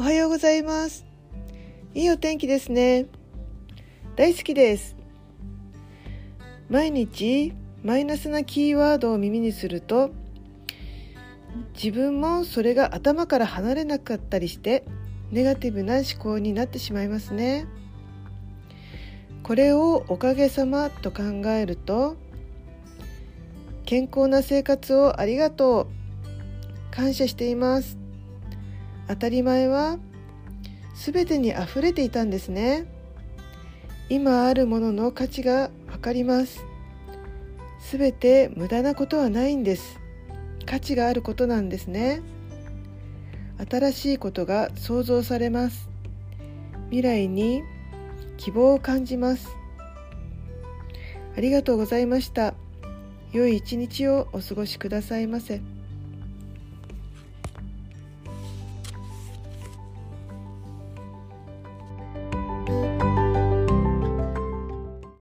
おはようございます。いいお天気ですね。大好きです。毎日マイナスなキーワードを耳にすると自分もそれが頭から離れなかったりしてネガティブな思考になってしまいますね。これをおかげさまと考えると健康な生活をありがとう。感謝しています。当たり前は全てにあふれていたんですね。今あるものの価値がわかります。全て無駄なことはないんです。価値があることなんですね。新しいことが想像されます。未来に希望を感じます。ありがとうございました。良い一日をお過ごしくださいませ。